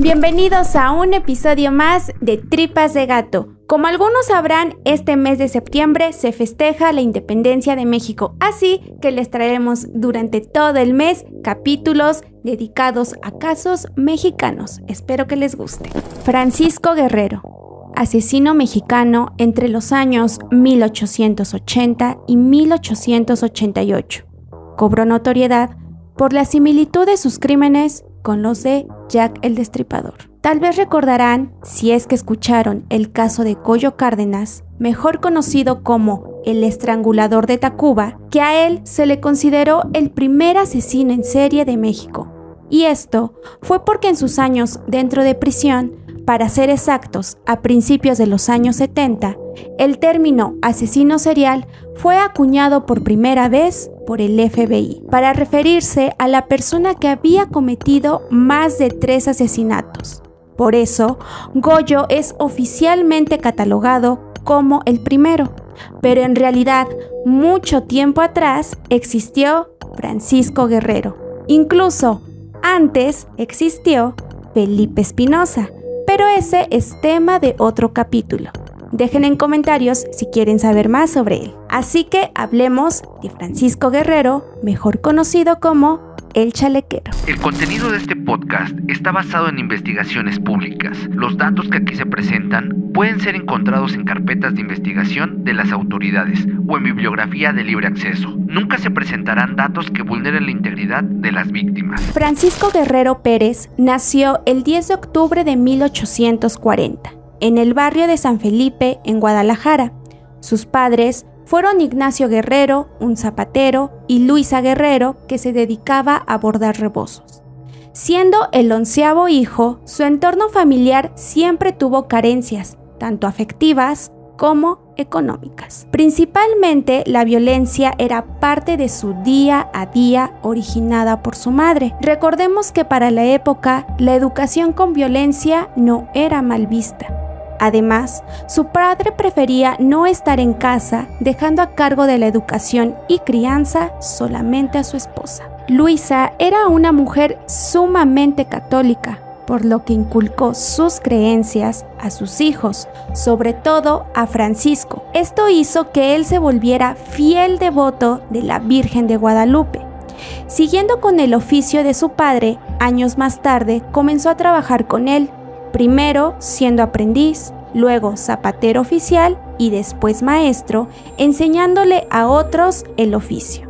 Bienvenidos a un episodio más de Tripas de Gato. Como algunos sabrán, este mes de septiembre se festeja la independencia de México, así que les traeremos durante todo el mes capítulos dedicados a casos mexicanos. Espero que les guste. Francisco Guerrero, asesino mexicano entre los años 1880 y 1888. Cobró notoriedad por la similitud de sus crímenes con los de Jack el Destripador. Tal vez recordarán, si es que escucharon el caso de Coyo Cárdenas, mejor conocido como el estrangulador de Tacuba, que a él se le consideró el primer asesino en serie de México. Y esto fue porque en sus años dentro de prisión, para ser exactos, a principios de los años 70, el término asesino serial fue acuñado por primera vez por el FBI para referirse a la persona que había cometido más de tres asesinatos. Por eso, Goyo es oficialmente catalogado como el primero, pero en realidad mucho tiempo atrás existió Francisco Guerrero. Incluso antes existió Felipe Espinosa, pero ese es tema de otro capítulo. Dejen en comentarios si quieren saber más sobre él. Así que hablemos de Francisco Guerrero, mejor conocido como el Chalequero. El contenido de este podcast está basado en investigaciones públicas. Los datos que aquí se presentan pueden ser encontrados en carpetas de investigación de las autoridades o en bibliografía de libre acceso. Nunca se presentarán datos que vulneren la integridad de las víctimas. Francisco Guerrero Pérez nació el 10 de octubre de 1840 en el barrio de San Felipe, en Guadalajara. Sus padres fueron Ignacio Guerrero, un zapatero, y Luisa Guerrero, que se dedicaba a bordar rebozos. Siendo el onceavo hijo, su entorno familiar siempre tuvo carencias, tanto afectivas como económicas. Principalmente la violencia era parte de su día a día originada por su madre. Recordemos que para la época la educación con violencia no era mal vista. Además, su padre prefería no estar en casa, dejando a cargo de la educación y crianza solamente a su esposa. Luisa era una mujer sumamente católica, por lo que inculcó sus creencias a sus hijos, sobre todo a Francisco. Esto hizo que él se volviera fiel devoto de la Virgen de Guadalupe. Siguiendo con el oficio de su padre, años más tarde comenzó a trabajar con él, primero siendo aprendiz, luego zapatero oficial y después maestro, enseñándole a otros el oficio.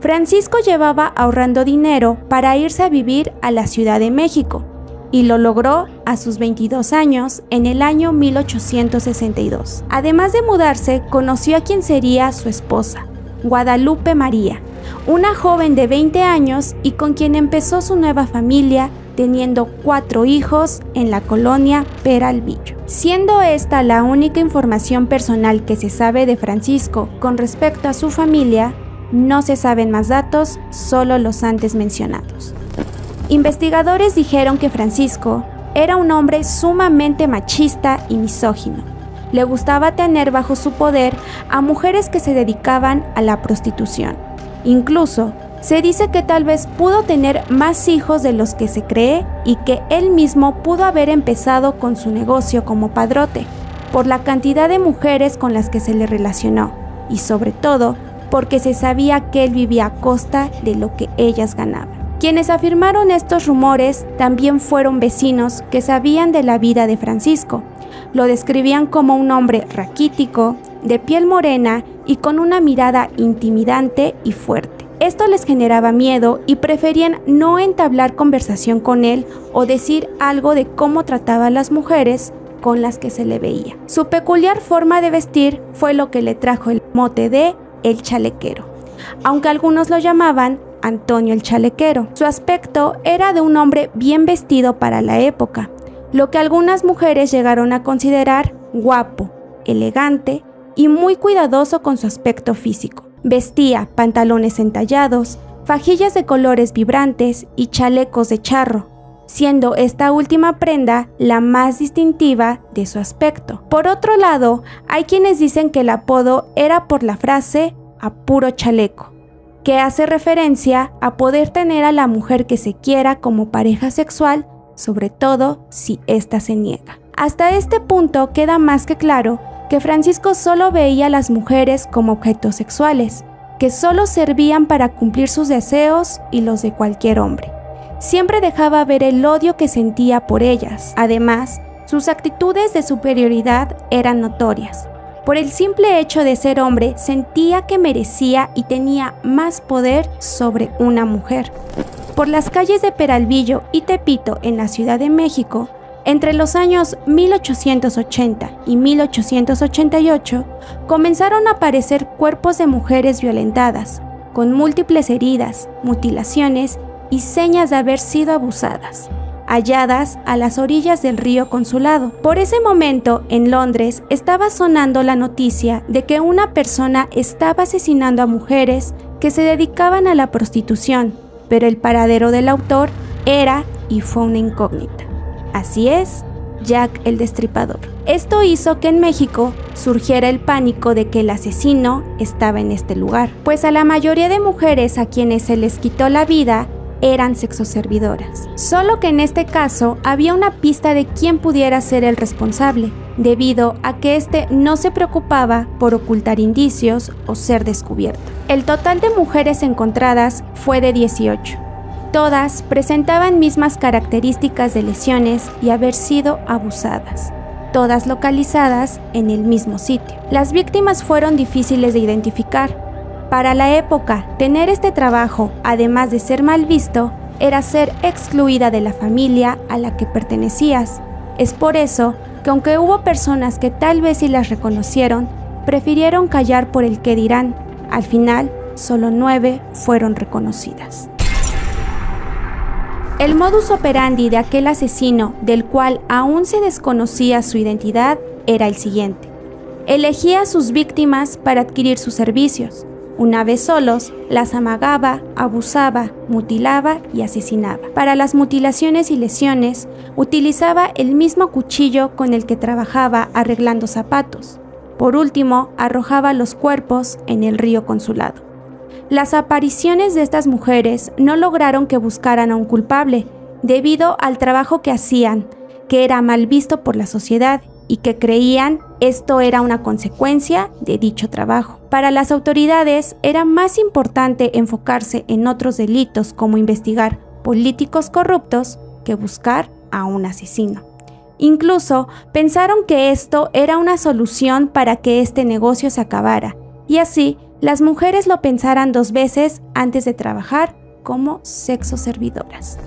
Francisco llevaba ahorrando dinero para irse a vivir a la Ciudad de México y lo logró a sus 22 años en el año 1862. Además de mudarse, conoció a quien sería su esposa, Guadalupe María, una joven de 20 años y con quien empezó su nueva familia teniendo cuatro hijos en la colonia Peralvillo. Siendo esta la única información personal que se sabe de Francisco con respecto a su familia, no se saben más datos, solo los antes mencionados. Investigadores dijeron que Francisco era un hombre sumamente machista y misógino. Le gustaba tener bajo su poder a mujeres que se dedicaban a la prostitución. Incluso se dice que tal vez pudo tener más hijos de los que se cree y que él mismo pudo haber empezado con su negocio como padrote, por la cantidad de mujeres con las que se le relacionó y sobre todo porque se sabía que él vivía a costa de lo que ellas ganaban. Quienes afirmaron estos rumores también fueron vecinos que sabían de la vida de Francisco. Lo describían como un hombre raquítico, de piel morena y con una mirada intimidante y fuerte. Esto les generaba miedo y preferían no entablar conversación con él o decir algo de cómo trataba a las mujeres con las que se le veía. Su peculiar forma de vestir fue lo que le trajo el mote de el chalequero, aunque algunos lo llamaban Antonio el chalequero. Su aspecto era de un hombre bien vestido para la época, lo que algunas mujeres llegaron a considerar guapo, elegante y muy cuidadoso con su aspecto físico. Vestía pantalones entallados, fajillas de colores vibrantes y chalecos de charro, siendo esta última prenda la más distintiva de su aspecto. Por otro lado, hay quienes dicen que el apodo era por la frase a puro chaleco, que hace referencia a poder tener a la mujer que se quiera como pareja sexual sobre todo si ésta se niega. Hasta este punto queda más que claro que Francisco solo veía a las mujeres como objetos sexuales, que solo servían para cumplir sus deseos y los de cualquier hombre. Siempre dejaba ver el odio que sentía por ellas. Además, sus actitudes de superioridad eran notorias. Por el simple hecho de ser hombre, sentía que merecía y tenía más poder sobre una mujer. Por las calles de Peralvillo y Tepito en la Ciudad de México, entre los años 1880 y 1888 comenzaron a aparecer cuerpos de mujeres violentadas, con múltiples heridas, mutilaciones y señas de haber sido abusadas, halladas a las orillas del río Consulado. Por ese momento, en Londres, estaba sonando la noticia de que una persona estaba asesinando a mujeres que se dedicaban a la prostitución, pero el paradero del autor era y fue una incógnita. Así es, Jack el Destripador. Esto hizo que en México surgiera el pánico de que el asesino estaba en este lugar, pues a la mayoría de mujeres a quienes se les quitó la vida eran sexoservidoras. Solo que en este caso había una pista de quién pudiera ser el responsable, debido a que éste no se preocupaba por ocultar indicios o ser descubierto. El total de mujeres encontradas fue de 18 Todas presentaban mismas características de lesiones y haber sido abusadas, todas localizadas en el mismo sitio. Las víctimas fueron difíciles de identificar. Para la época, tener este trabajo, además de ser mal visto, era ser excluida de la familia a la que pertenecías. Es por eso que aunque hubo personas que tal vez sí las reconocieron, prefirieron callar por el que dirán. Al final, solo nueve fueron reconocidas. El modus operandi de aquel asesino, del cual aún se desconocía su identidad, era el siguiente. Elegía a sus víctimas para adquirir sus servicios. Una vez solos, las amagaba, abusaba, mutilaba y asesinaba. Para las mutilaciones y lesiones, utilizaba el mismo cuchillo con el que trabajaba arreglando zapatos. Por último, arrojaba los cuerpos en el río consulado. Las apariciones de estas mujeres no lograron que buscaran a un culpable, debido al trabajo que hacían, que era mal visto por la sociedad y que creían esto era una consecuencia de dicho trabajo. Para las autoridades era más importante enfocarse en otros delitos como investigar políticos corruptos que buscar a un asesino. Incluso pensaron que esto era una solución para que este negocio se acabara y así las mujeres lo pensaran dos veces antes de trabajar como sexo servidoras.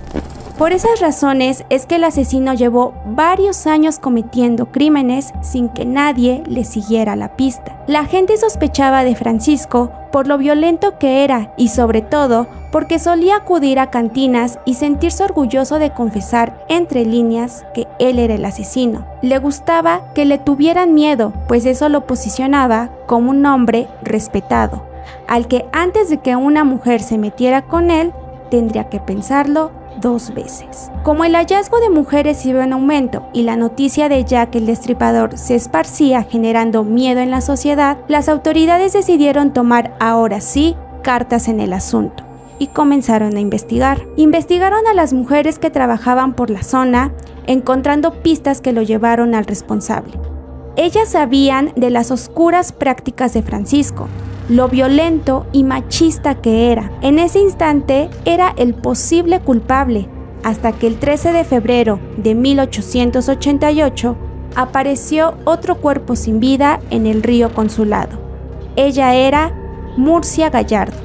Por esas razones es que el asesino llevó varios años cometiendo crímenes sin que nadie le siguiera la pista. La gente sospechaba de Francisco por lo violento que era y sobre todo porque solía acudir a cantinas y sentirse orgulloso de confesar entre líneas que él era el asesino. Le gustaba que le tuvieran miedo, pues eso lo posicionaba como un hombre respetado, al que antes de que una mujer se metiera con él, tendría que pensarlo dos veces. Como el hallazgo de mujeres iba en aumento y la noticia de Jack el Destripador se esparcía generando miedo en la sociedad, las autoridades decidieron tomar ahora sí cartas en el asunto y comenzaron a investigar. Investigaron a las mujeres que trabajaban por la zona, encontrando pistas que lo llevaron al responsable. Ellas sabían de las oscuras prácticas de Francisco, lo violento y machista que era. En ese instante era el posible culpable, hasta que el 13 de febrero de 1888 apareció otro cuerpo sin vida en el río Consulado. Ella era Murcia Gallardo.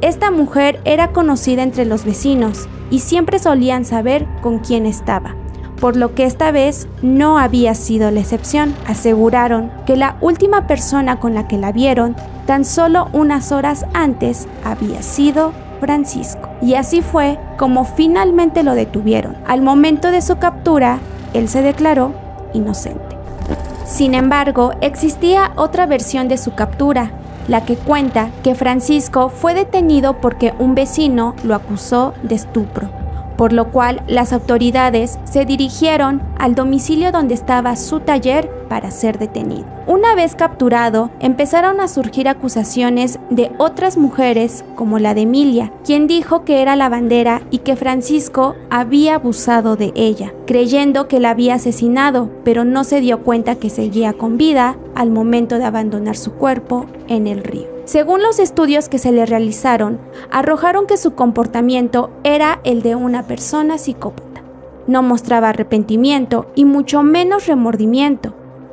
Esta mujer era conocida entre los vecinos y siempre solían saber con quién estaba por lo que esta vez no había sido la excepción. Aseguraron que la última persona con la que la vieron tan solo unas horas antes había sido Francisco. Y así fue como finalmente lo detuvieron. Al momento de su captura, él se declaró inocente. Sin embargo, existía otra versión de su captura, la que cuenta que Francisco fue detenido porque un vecino lo acusó de estupro por lo cual las autoridades se dirigieron al domicilio donde estaba su taller para ser detenido. Una vez capturado, empezaron a surgir acusaciones de otras mujeres, como la de Emilia, quien dijo que era la bandera y que Francisco había abusado de ella, creyendo que la había asesinado, pero no se dio cuenta que seguía con vida al momento de abandonar su cuerpo en el río. Según los estudios que se le realizaron, arrojaron que su comportamiento era el de una persona psicópata. No mostraba arrepentimiento y mucho menos remordimiento.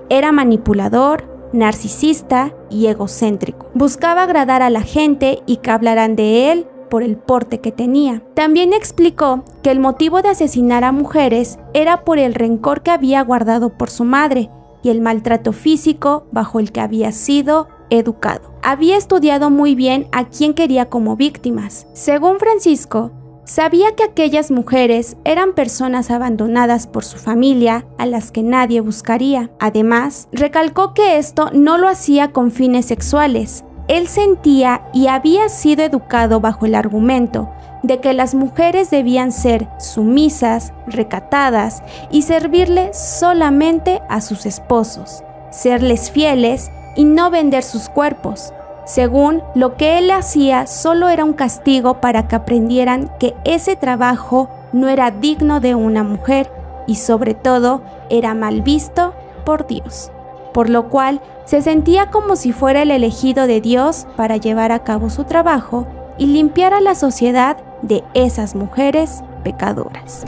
Era manipulador, narcisista y egocéntrico. Buscaba agradar a la gente y que hablaran de él por el porte que tenía. También explicó que el motivo de asesinar a mujeres era por el rencor que había guardado por su madre y el maltrato físico bajo el que había sido educado. Había estudiado muy bien a quién quería como víctimas. Según Francisco, sabía que aquellas mujeres eran personas abandonadas por su familia a las que nadie buscaría. Además, recalcó que esto no lo hacía con fines sexuales. Él sentía y había sido educado bajo el argumento de que las mujeres debían ser sumisas, recatadas y servirle solamente a sus esposos, serles fieles y no vender sus cuerpos. Según lo que él hacía solo era un castigo para que aprendieran que ese trabajo no era digno de una mujer y sobre todo era mal visto por Dios, por lo cual se sentía como si fuera el elegido de Dios para llevar a cabo su trabajo y limpiar a la sociedad de esas mujeres pecadoras.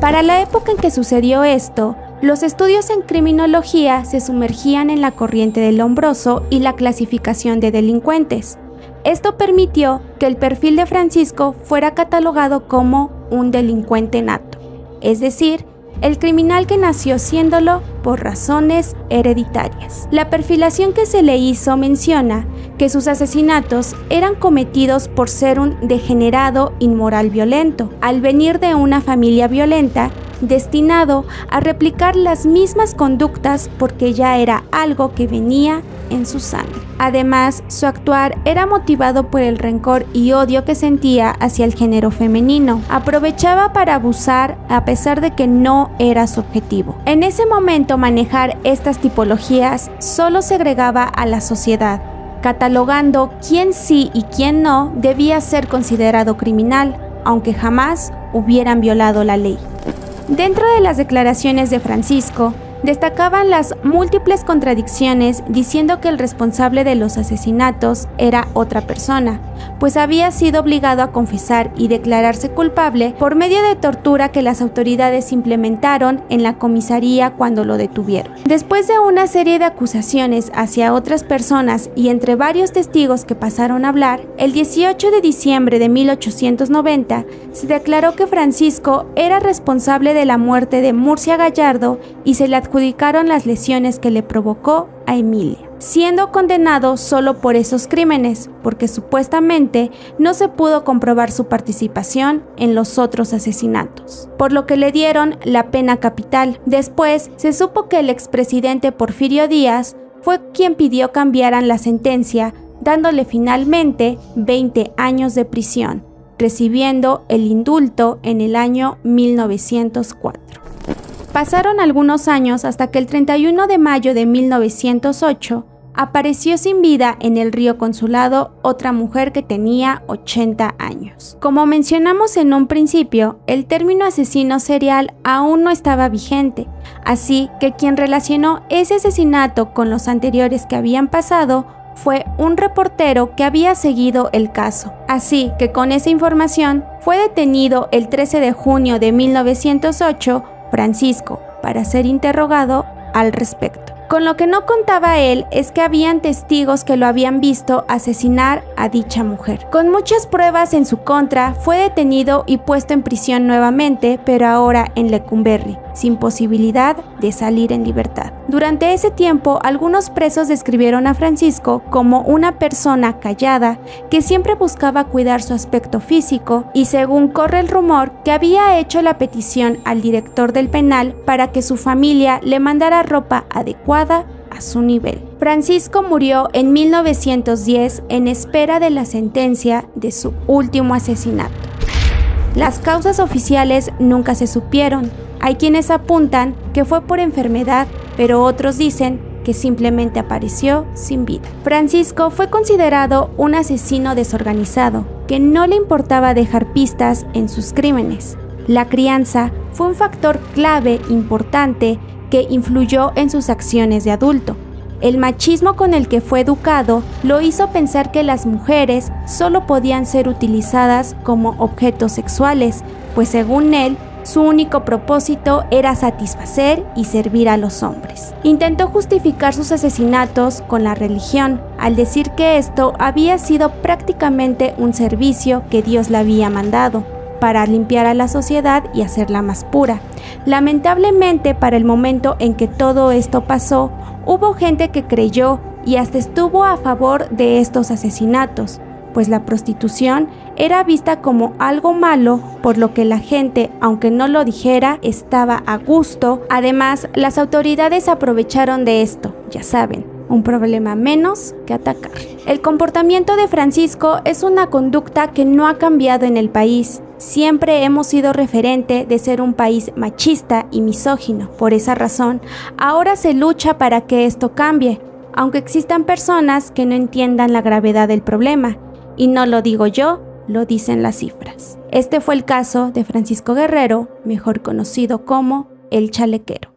Para la época en que sucedió esto, los estudios en criminología se sumergían en la corriente del hombroso y la clasificación de delincuentes. Esto permitió que el perfil de Francisco fuera catalogado como un delincuente nato, es decir, el criminal que nació siéndolo por razones hereditarias. La perfilación que se le hizo menciona que sus asesinatos eran cometidos por ser un degenerado inmoral violento, al venir de una familia violenta destinado a replicar las mismas conductas porque ya era algo que venía en su sangre. Además, su actuar era motivado por el rencor y odio que sentía hacia el género femenino. Aprovechaba para abusar a pesar de que no era su objetivo. En ese momento manejar estas tipologías solo segregaba a la sociedad, catalogando quién sí y quién no debía ser considerado criminal, aunque jamás hubieran violado la ley. Dentro de las declaraciones de Francisco, destacaban las múltiples contradicciones diciendo que el responsable de los asesinatos era otra persona, pues había sido obligado a confesar y declararse culpable por medio de tortura que las autoridades implementaron en la comisaría cuando lo detuvieron. Después de una serie de acusaciones hacia otras personas y entre varios testigos que pasaron a hablar, el 18 de diciembre de 1890 se declaró que Francisco era responsable de la muerte de Murcia Gallardo y se le adjudicaron las lesiones que le provocó a Emilia, siendo condenado solo por esos crímenes, porque supuestamente no se pudo comprobar su participación en los otros asesinatos, por lo que le dieron la pena capital. Después se supo que el expresidente Porfirio Díaz fue quien pidió cambiaran la sentencia, dándole finalmente 20 años de prisión, recibiendo el indulto en el año 1904. Pasaron algunos años hasta que el 31 de mayo de 1908 apareció sin vida en el río Consulado otra mujer que tenía 80 años. Como mencionamos en un principio, el término asesino serial aún no estaba vigente, así que quien relacionó ese asesinato con los anteriores que habían pasado fue un reportero que había seguido el caso. Así que con esa información fue detenido el 13 de junio de 1908 Francisco para ser interrogado al respecto. Con lo que no contaba él es que habían testigos que lo habían visto asesinar a dicha mujer. Con muchas pruebas en su contra, fue detenido y puesto en prisión nuevamente, pero ahora en Lecumberri, sin posibilidad de salir en libertad. Durante ese tiempo, algunos presos describieron a Francisco como una persona callada que siempre buscaba cuidar su aspecto físico y según corre el rumor que había hecho la petición al director del penal para que su familia le mandara ropa adecuada a su nivel. Francisco murió en 1910 en espera de la sentencia de su último asesinato. Las causas oficiales nunca se supieron. Hay quienes apuntan que fue por enfermedad, pero otros dicen que simplemente apareció sin vida. Francisco fue considerado un asesino desorganizado, que no le importaba dejar pistas en sus crímenes. La crianza fue un factor clave importante que influyó en sus acciones de adulto. El machismo con el que fue educado lo hizo pensar que las mujeres solo podían ser utilizadas como objetos sexuales, pues según él, su único propósito era satisfacer y servir a los hombres. Intentó justificar sus asesinatos con la religión, al decir que esto había sido prácticamente un servicio que Dios le había mandado para limpiar a la sociedad y hacerla más pura. Lamentablemente, para el momento en que todo esto pasó, hubo gente que creyó y hasta estuvo a favor de estos asesinatos, pues la prostitución era vista como algo malo, por lo que la gente, aunque no lo dijera, estaba a gusto. Además, las autoridades aprovecharon de esto, ya saben, un problema menos que atacar. El comportamiento de Francisco es una conducta que no ha cambiado en el país. Siempre hemos sido referente de ser un país machista y misógino. Por esa razón, ahora se lucha para que esto cambie, aunque existan personas que no entiendan la gravedad del problema. Y no lo digo yo, lo dicen las cifras. Este fue el caso de Francisco Guerrero, mejor conocido como el chalequero.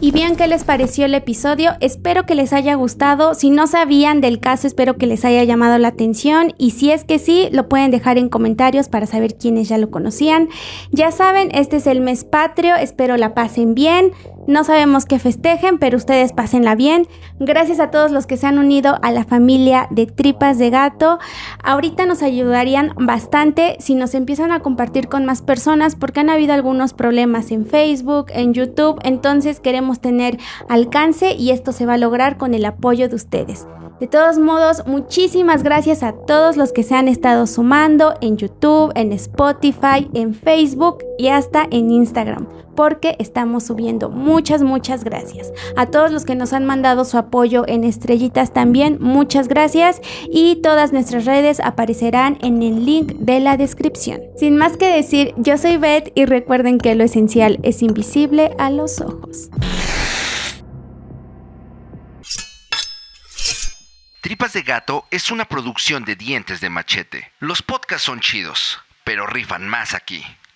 Y bien, ¿qué les pareció el episodio? Espero que les haya gustado. Si no sabían del caso, espero que les haya llamado la atención. Y si es que sí, lo pueden dejar en comentarios para saber quiénes ya lo conocían. Ya saben, este es el mes patrio. Espero la pasen bien. No sabemos qué festejen, pero ustedes pásenla bien. Gracias a todos los que se han unido a la familia de Tripas de Gato. Ahorita nos ayudarían bastante si nos empiezan a compartir con más personas porque han habido algunos problemas en Facebook, en YouTube. Entonces queremos tener alcance y esto se va a lograr con el apoyo de ustedes. De todos modos, muchísimas gracias a todos los que se han estado sumando en YouTube, en Spotify, en Facebook y hasta en Instagram, porque estamos subiendo. Muchas, muchas gracias. A todos los que nos han mandado su apoyo en estrellitas también, muchas gracias y todas nuestras redes aparecerán en el link de la descripción. Sin más que decir, yo soy Beth y recuerden que lo esencial es invisible a los ojos. Tripas de Gato es una producción de dientes de machete. Los podcasts son chidos, pero rifan más aquí.